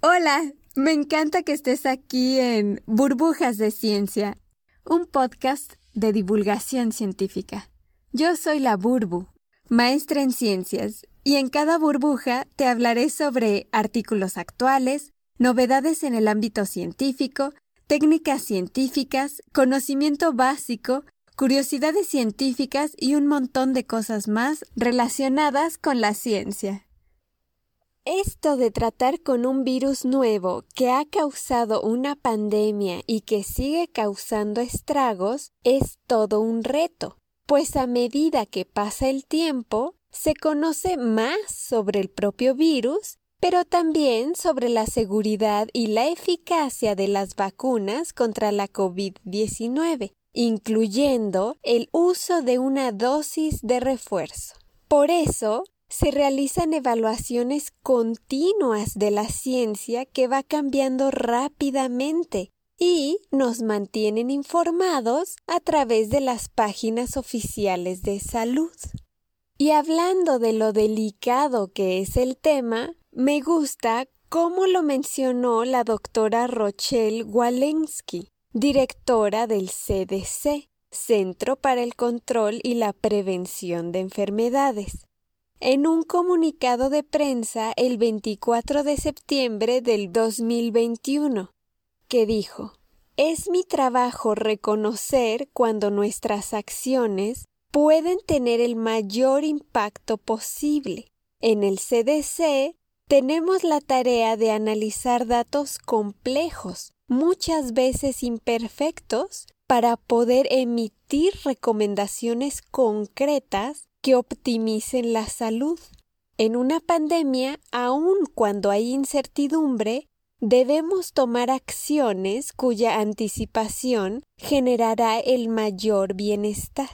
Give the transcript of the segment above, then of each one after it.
Hola, me encanta que estés aquí en Burbujas de Ciencia, un podcast de divulgación científica. Yo soy la Burbu, maestra en ciencias, y en cada burbuja te hablaré sobre artículos actuales, novedades en el ámbito científico, técnicas científicas, conocimiento básico, curiosidades científicas y un montón de cosas más relacionadas con la ciencia. Esto de tratar con un virus nuevo que ha causado una pandemia y que sigue causando estragos es todo un reto, pues a medida que pasa el tiempo, se conoce más sobre el propio virus, pero también sobre la seguridad y la eficacia de las vacunas contra la COVID-19, incluyendo el uso de una dosis de refuerzo. Por eso, se realizan evaluaciones continuas de la ciencia que va cambiando rápidamente y nos mantienen informados a través de las páginas oficiales de salud. Y hablando de lo delicado que es el tema, me gusta cómo lo mencionó la doctora Rochelle Walensky, directora del CDC, Centro para el Control y la Prevención de Enfermedades en un comunicado de prensa el 24 de septiembre del 2021, que dijo Es mi trabajo reconocer cuando nuestras acciones pueden tener el mayor impacto posible. En el CDC tenemos la tarea de analizar datos complejos, muchas veces imperfectos, para poder emitir recomendaciones concretas que optimicen la salud. En una pandemia, aun cuando hay incertidumbre, debemos tomar acciones cuya anticipación generará el mayor bienestar.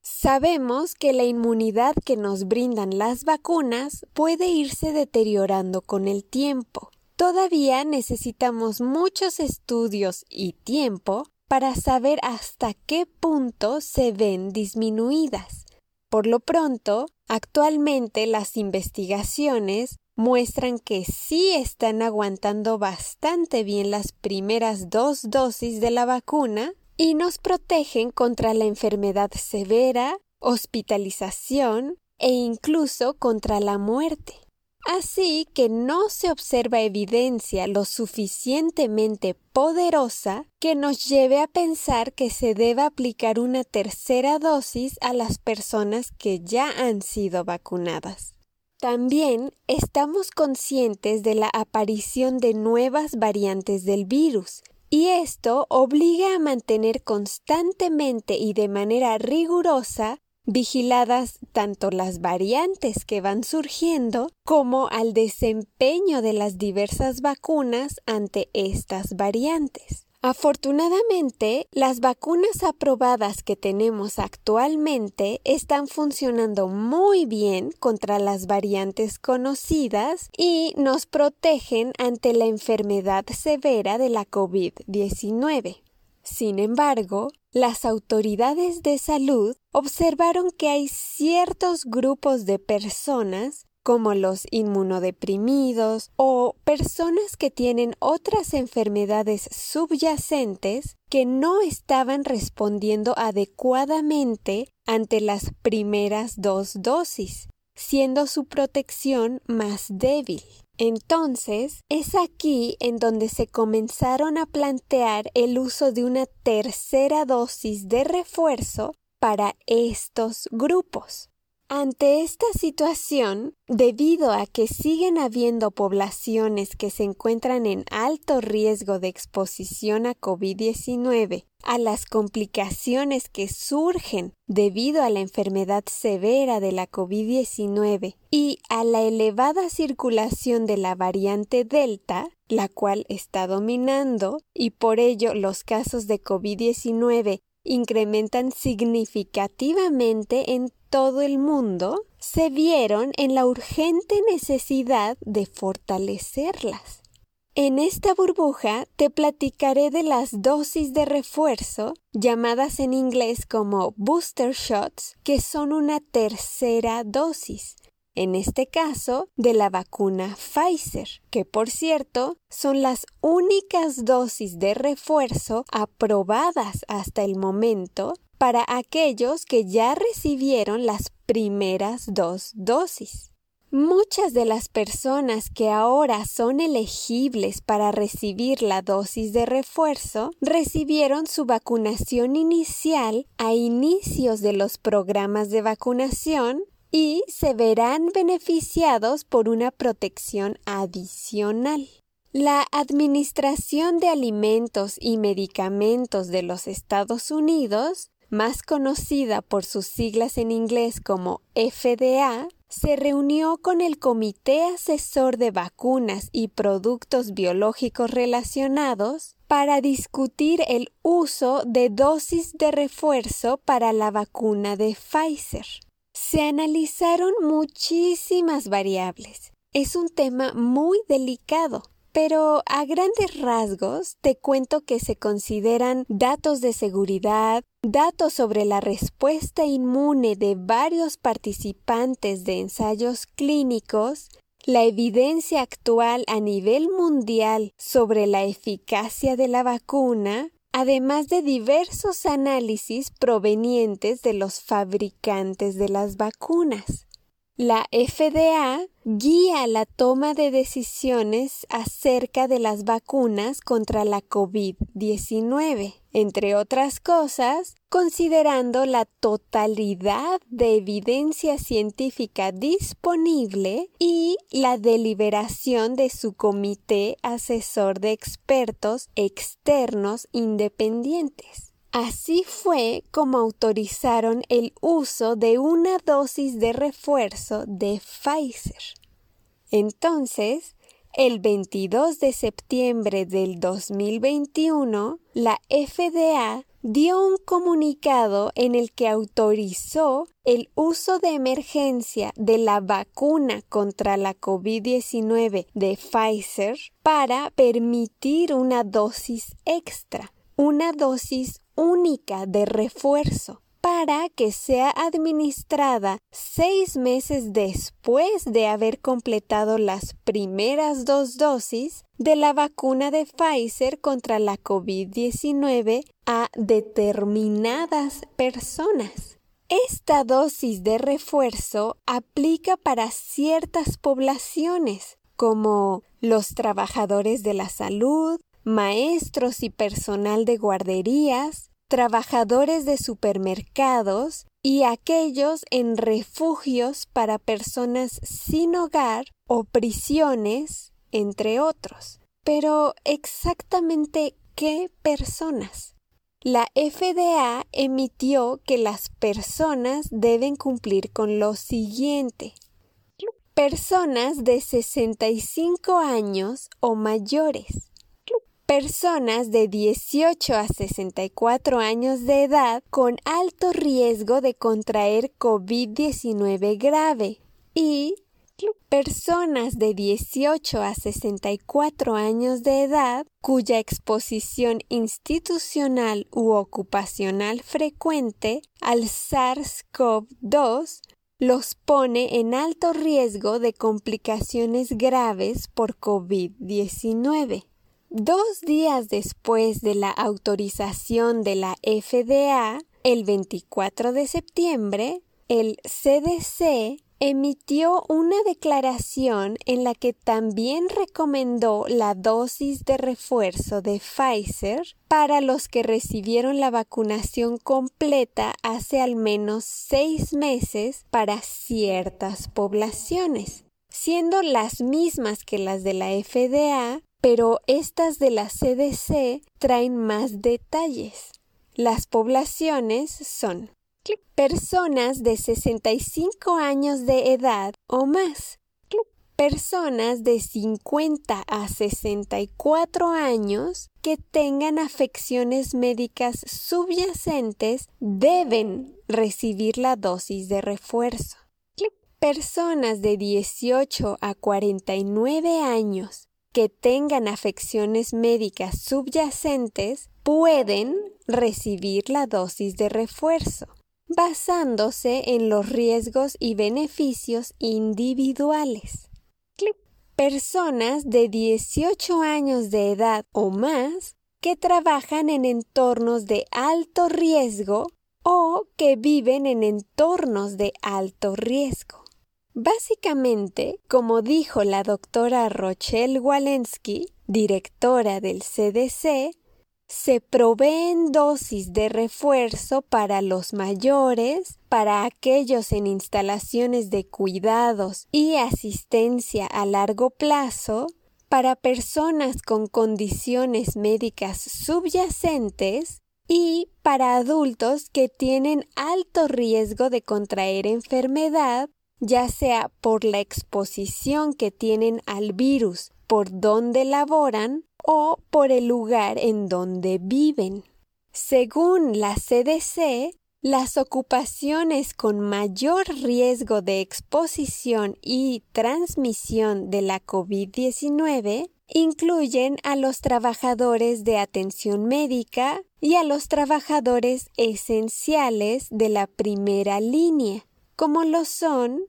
Sabemos que la inmunidad que nos brindan las vacunas puede irse deteriorando con el tiempo. Todavía necesitamos muchos estudios y tiempo para saber hasta qué punto se ven disminuidas. Por lo pronto, actualmente las investigaciones muestran que sí están aguantando bastante bien las primeras dos dosis de la vacuna y nos protegen contra la enfermedad severa, hospitalización e incluso contra la muerte. Así que no se observa evidencia lo suficientemente poderosa que nos lleve a pensar que se debe aplicar una tercera dosis a las personas que ya han sido vacunadas. También estamos conscientes de la aparición de nuevas variantes del virus, y esto obliga a mantener constantemente y de manera rigurosa vigiladas tanto las variantes que van surgiendo como al desempeño de las diversas vacunas ante estas variantes. Afortunadamente, las vacunas aprobadas que tenemos actualmente están funcionando muy bien contra las variantes conocidas y nos protegen ante la enfermedad severa de la COVID-19. Sin embargo, las autoridades de salud observaron que hay ciertos grupos de personas como los inmunodeprimidos o personas que tienen otras enfermedades subyacentes que no estaban respondiendo adecuadamente ante las primeras dos dosis, siendo su protección más débil. Entonces, es aquí en donde se comenzaron a plantear el uso de una tercera dosis de refuerzo para estos grupos. Ante esta situación, debido a que siguen habiendo poblaciones que se encuentran en alto riesgo de exposición a COVID-19, a las complicaciones que surgen debido a la enfermedad severa de la COVID-19 y a la elevada circulación de la variante Delta, la cual está dominando, y por ello los casos de COVID-19 incrementan significativamente en todo el mundo, se vieron en la urgente necesidad de fortalecerlas. En esta burbuja te platicaré de las dosis de refuerzo, llamadas en inglés como booster shots, que son una tercera dosis. En este caso, de la vacuna Pfizer, que por cierto son las únicas dosis de refuerzo aprobadas hasta el momento para aquellos que ya recibieron las primeras dos dosis. Muchas de las personas que ahora son elegibles para recibir la dosis de refuerzo recibieron su vacunación inicial a inicios de los programas de vacunación y se verán beneficiados por una protección adicional. La Administración de Alimentos y Medicamentos de los Estados Unidos, más conocida por sus siglas en inglés como FDA, se reunió con el Comité Asesor de Vacunas y Productos Biológicos Relacionados para discutir el uso de dosis de refuerzo para la vacuna de Pfizer. Se analizaron muchísimas variables. Es un tema muy delicado, pero a grandes rasgos te cuento que se consideran datos de seguridad, datos sobre la respuesta inmune de varios participantes de ensayos clínicos, la evidencia actual a nivel mundial sobre la eficacia de la vacuna, además de diversos análisis provenientes de los fabricantes de las vacunas. La FDA guía la toma de decisiones acerca de las vacunas contra la COVID-19, entre otras cosas, considerando la totalidad de evidencia científica disponible y la deliberación de su comité asesor de expertos externos independientes. Así fue como autorizaron el uso de una dosis de refuerzo de Pfizer. Entonces, el 22 de septiembre del 2021, la FDA dio un comunicado en el que autorizó el uso de emergencia de la vacuna contra la COVID-19 de Pfizer para permitir una dosis extra, una dosis única de refuerzo para que sea administrada seis meses después de haber completado las primeras dos dosis de la vacuna de Pfizer contra la COVID-19 a determinadas personas. Esta dosis de refuerzo aplica para ciertas poblaciones, como los trabajadores de la salud, maestros y personal de guarderías, trabajadores de supermercados y aquellos en refugios para personas sin hogar o prisiones, entre otros. Pero exactamente qué personas? La FDA emitió que las personas deben cumplir con lo siguiente. Personas de 65 años o mayores personas de 18 a 64 años de edad con alto riesgo de contraer COVID-19 grave y personas de 18 a 64 años de edad cuya exposición institucional u ocupacional frecuente al SARS-CoV-2 los pone en alto riesgo de complicaciones graves por COVID-19. Dos días después de la autorización de la FDA, el 24 de septiembre, el CDC emitió una declaración en la que también recomendó la dosis de refuerzo de Pfizer para los que recibieron la vacunación completa hace al menos seis meses para ciertas poblaciones, siendo las mismas que las de la FDA pero estas de la CDC traen más detalles. Las poblaciones son personas de 65 años de edad o más, personas de 50 a 64 años que tengan afecciones médicas subyacentes deben recibir la dosis de refuerzo. Personas de 18 a 49 años que tengan afecciones médicas subyacentes pueden recibir la dosis de refuerzo. basándose en los riesgos y beneficios individuales. Personas de 18 años de edad o más que trabajan en entornos de alto riesgo o que viven en entornos de alto riesgo. Básicamente, como dijo la doctora Rochelle Walensky, directora del CDC, se proveen dosis de refuerzo para los mayores, para aquellos en instalaciones de cuidados y asistencia a largo plazo, para personas con condiciones médicas subyacentes y para adultos que tienen alto riesgo de contraer enfermedad, ya sea por la exposición que tienen al virus por donde laboran o por el lugar en donde viven. Según la CDC, las ocupaciones con mayor riesgo de exposición y transmisión de la COVID-19 incluyen a los trabajadores de atención médica y a los trabajadores esenciales de la primera línea, como lo son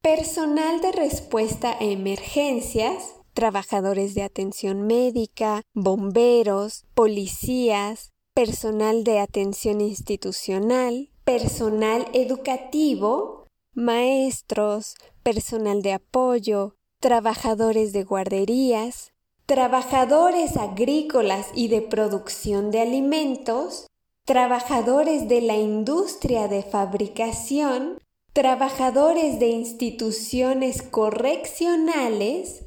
personal de respuesta a emergencias, trabajadores de atención médica, bomberos, policías, personal de atención institucional, personal educativo, maestros, personal de apoyo, trabajadores de guarderías, trabajadores agrícolas y de producción de alimentos, trabajadores de la industria de fabricación, trabajadores de instituciones correccionales,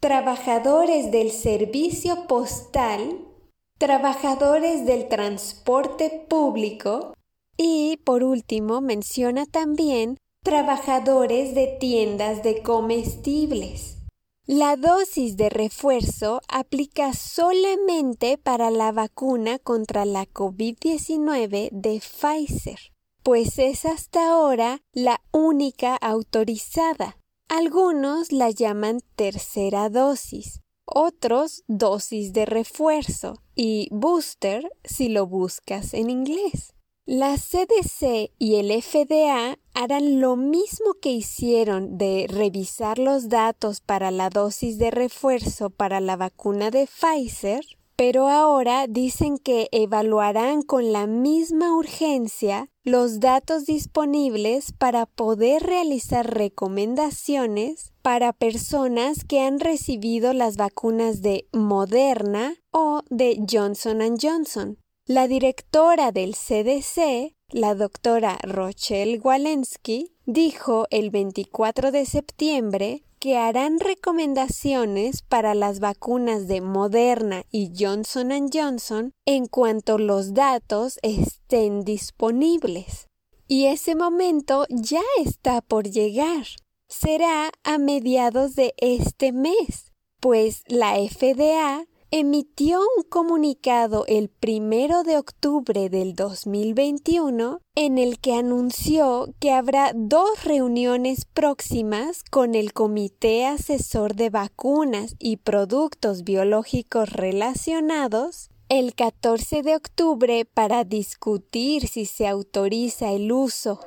trabajadores del servicio postal, trabajadores del transporte público y, por último, menciona también trabajadores de tiendas de comestibles. La dosis de refuerzo aplica solamente para la vacuna contra la COVID-19 de Pfizer, pues es hasta ahora la única autorizada. Algunos la llaman tercera dosis, otros dosis de refuerzo y booster si lo buscas en inglés. La CDC y el FDA harán lo mismo que hicieron de revisar los datos para la dosis de refuerzo para la vacuna de Pfizer pero ahora dicen que evaluarán con la misma urgencia los datos disponibles para poder realizar recomendaciones para personas que han recibido las vacunas de Moderna o de Johnson ⁇ Johnson. La directora del CDC, la doctora Rochelle Walensky, dijo el 24 de septiembre que harán recomendaciones para las vacunas de Moderna y Johnson ⁇ Johnson en cuanto los datos estén disponibles. Y ese momento ya está por llegar. Será a mediados de este mes, pues la FDA emitió un comunicado el primero de octubre del 2021 en el que anunció que habrá dos reuniones próximas con el Comité Asesor de Vacunas y Productos Biológicos Relacionados el 14 de octubre para discutir si se autoriza el uso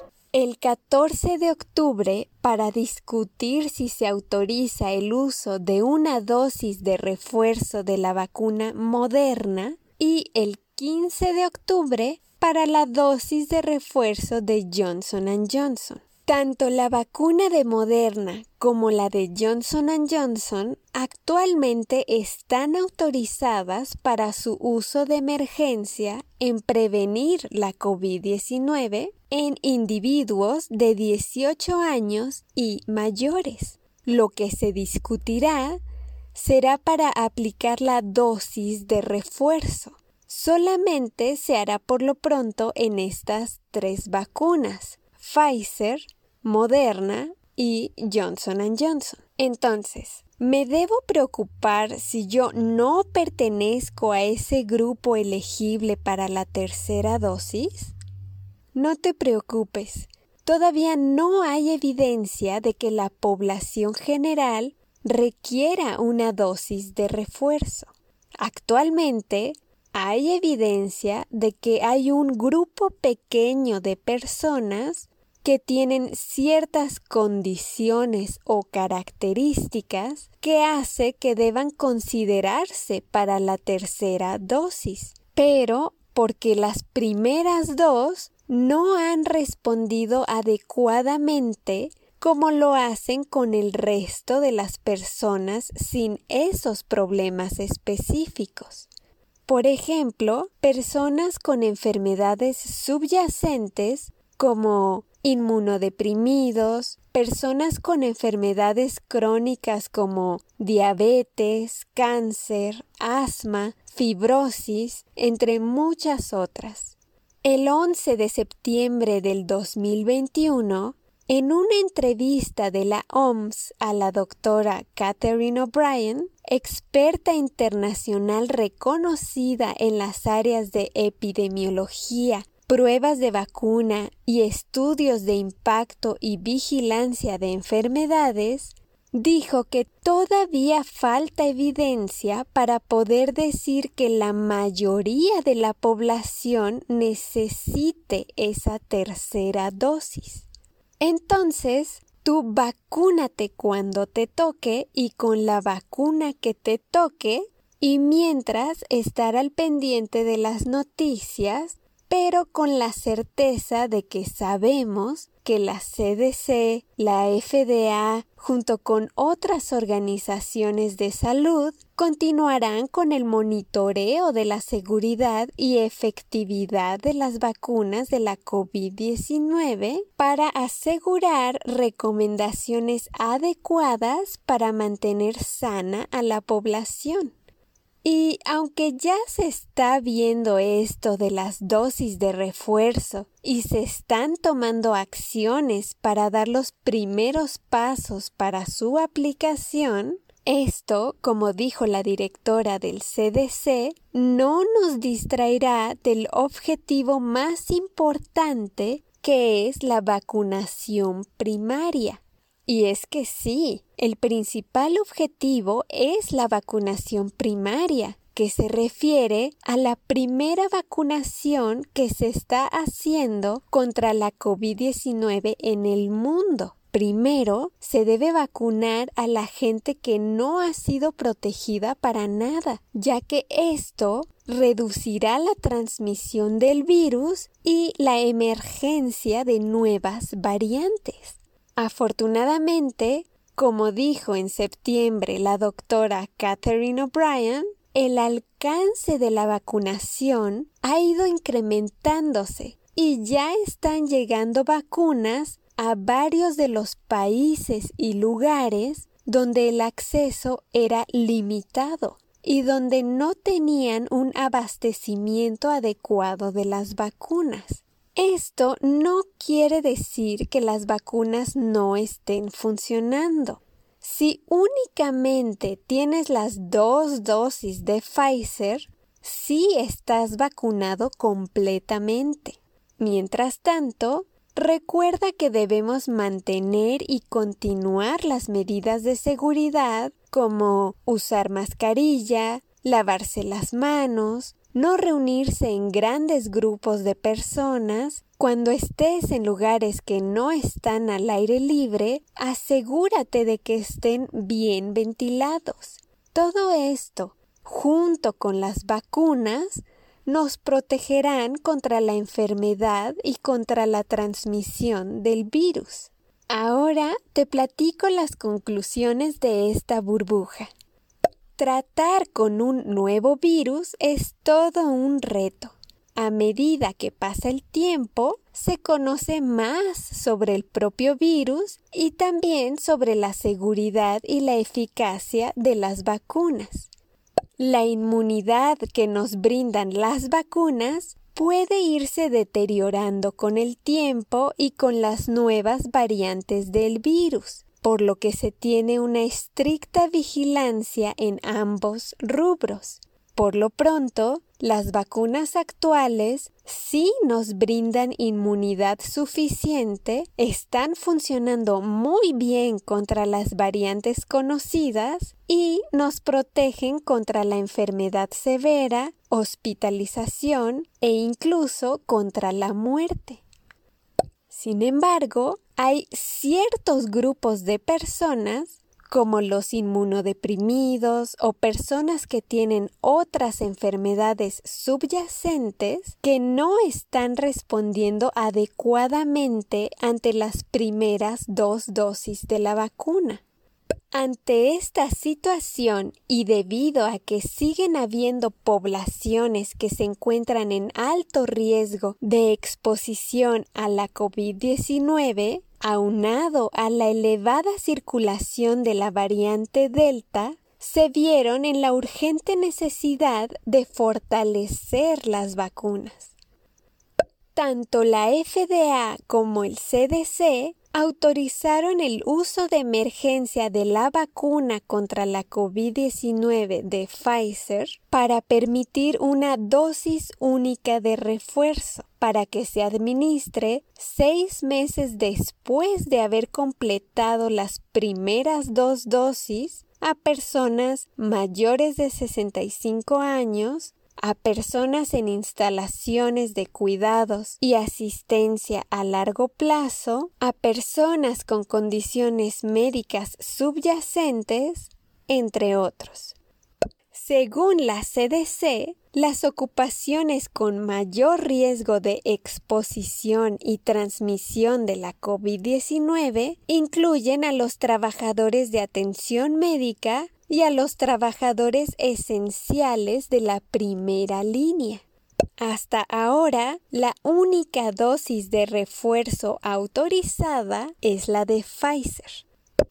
el 14 de octubre para discutir si se autoriza el uso de una dosis de refuerzo de la vacuna moderna y el 15 de octubre para la dosis de refuerzo de Johnson ⁇ Johnson. Tanto la vacuna de Moderna como la de Johnson ⁇ Johnson actualmente están autorizadas para su uso de emergencia en prevenir la COVID-19 en individuos de 18 años y mayores. Lo que se discutirá será para aplicar la dosis de refuerzo. Solamente se hará por lo pronto en estas tres vacunas, Pfizer, Moderna y Johnson ⁇ Johnson. Entonces, ¿me debo preocupar si yo no pertenezco a ese grupo elegible para la tercera dosis? No te preocupes, todavía no hay evidencia de que la población general requiera una dosis de refuerzo. Actualmente, hay evidencia de que hay un grupo pequeño de personas que tienen ciertas condiciones o características que hace que deban considerarse para la tercera dosis. Pero porque las primeras dos no han respondido adecuadamente como lo hacen con el resto de las personas sin esos problemas específicos. Por ejemplo, personas con enfermedades subyacentes como inmunodeprimidos, personas con enfermedades crónicas como diabetes, cáncer, asma, fibrosis, entre muchas otras. El 11 de septiembre del 2021, en una entrevista de la OMS a la doctora Catherine O'Brien, experta internacional reconocida en las áreas de epidemiología, pruebas de vacuna y estudios de impacto y vigilancia de enfermedades, dijo que todavía falta evidencia para poder decir que la mayoría de la población necesite esa tercera dosis. Entonces, tú vacúnate cuando te toque y con la vacuna que te toque y mientras estar al pendiente de las noticias pero con la certeza de que sabemos que la CDC, la FDA, junto con otras organizaciones de salud, continuarán con el monitoreo de la seguridad y efectividad de las vacunas de la COVID-19 para asegurar recomendaciones adecuadas para mantener sana a la población. Y aunque ya se está viendo esto de las dosis de refuerzo y se están tomando acciones para dar los primeros pasos para su aplicación, esto, como dijo la directora del CDC, no nos distraerá del objetivo más importante que es la vacunación primaria. Y es que sí, el principal objetivo es la vacunación primaria, que se refiere a la primera vacunación que se está haciendo contra la COVID-19 en el mundo. Primero, se debe vacunar a la gente que no ha sido protegida para nada, ya que esto reducirá la transmisión del virus y la emergencia de nuevas variantes. Afortunadamente, como dijo en septiembre la doctora Catherine O'Brien, el alcance de la vacunación ha ido incrementándose y ya están llegando vacunas a varios de los países y lugares donde el acceso era limitado y donde no tenían un abastecimiento adecuado de las vacunas. Esto no quiere decir que las vacunas no estén funcionando. Si únicamente tienes las dos dosis de Pfizer, sí estás vacunado completamente. Mientras tanto, recuerda que debemos mantener y continuar las medidas de seguridad como usar mascarilla, lavarse las manos, no reunirse en grandes grupos de personas. Cuando estés en lugares que no están al aire libre, asegúrate de que estén bien ventilados. Todo esto, junto con las vacunas, nos protegerán contra la enfermedad y contra la transmisión del virus. Ahora te platico las conclusiones de esta burbuja. Tratar con un nuevo virus es todo un reto. A medida que pasa el tiempo, se conoce más sobre el propio virus y también sobre la seguridad y la eficacia de las vacunas. La inmunidad que nos brindan las vacunas puede irse deteriorando con el tiempo y con las nuevas variantes del virus por lo que se tiene una estricta vigilancia en ambos rubros. Por lo pronto, las vacunas actuales sí nos brindan inmunidad suficiente, están funcionando muy bien contra las variantes conocidas y nos protegen contra la enfermedad severa, hospitalización e incluso contra la muerte. Sin embargo, hay ciertos grupos de personas como los inmunodeprimidos o personas que tienen otras enfermedades subyacentes que no están respondiendo adecuadamente ante las primeras dos dosis de la vacuna. Ante esta situación y debido a que siguen habiendo poblaciones que se encuentran en alto riesgo de exposición a la COVID-19, aunado a la elevada circulación de la variante Delta, se vieron en la urgente necesidad de fortalecer las vacunas. Tanto la FDA como el CDC autorizaron el uso de emergencia de la vacuna contra la COVID-19 de Pfizer para permitir una dosis única de refuerzo para que se administre seis meses después de haber completado las primeras dos dosis a personas mayores de 65 años a personas en instalaciones de cuidados y asistencia a largo plazo, a personas con condiciones médicas subyacentes, entre otros. Según la CDC, las ocupaciones con mayor riesgo de exposición y transmisión de la COVID-19 incluyen a los trabajadores de atención médica, y a los trabajadores esenciales de la primera línea. Hasta ahora, la única dosis de refuerzo autorizada es la de Pfizer.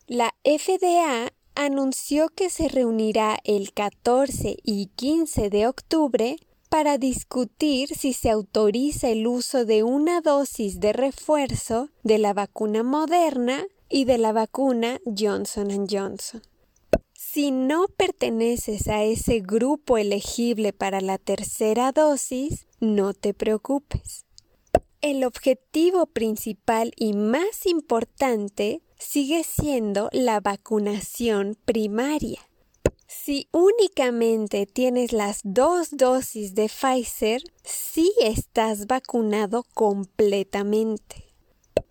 La FDA anunció que se reunirá el 14 y 15 de octubre para discutir si se autoriza el uso de una dosis de refuerzo de la vacuna moderna y de la vacuna Johnson Johnson. Si no perteneces a ese grupo elegible para la tercera dosis, no te preocupes. El objetivo principal y más importante sigue siendo la vacunación primaria. Si únicamente tienes las dos dosis de Pfizer, sí estás vacunado completamente.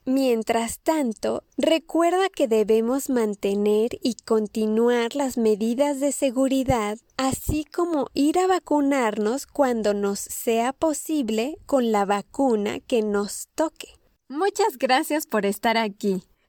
Mientras tanto, recuerda que debemos mantener y continuar las medidas de seguridad, así como ir a vacunarnos cuando nos sea posible con la vacuna que nos toque. Muchas gracias por estar aquí.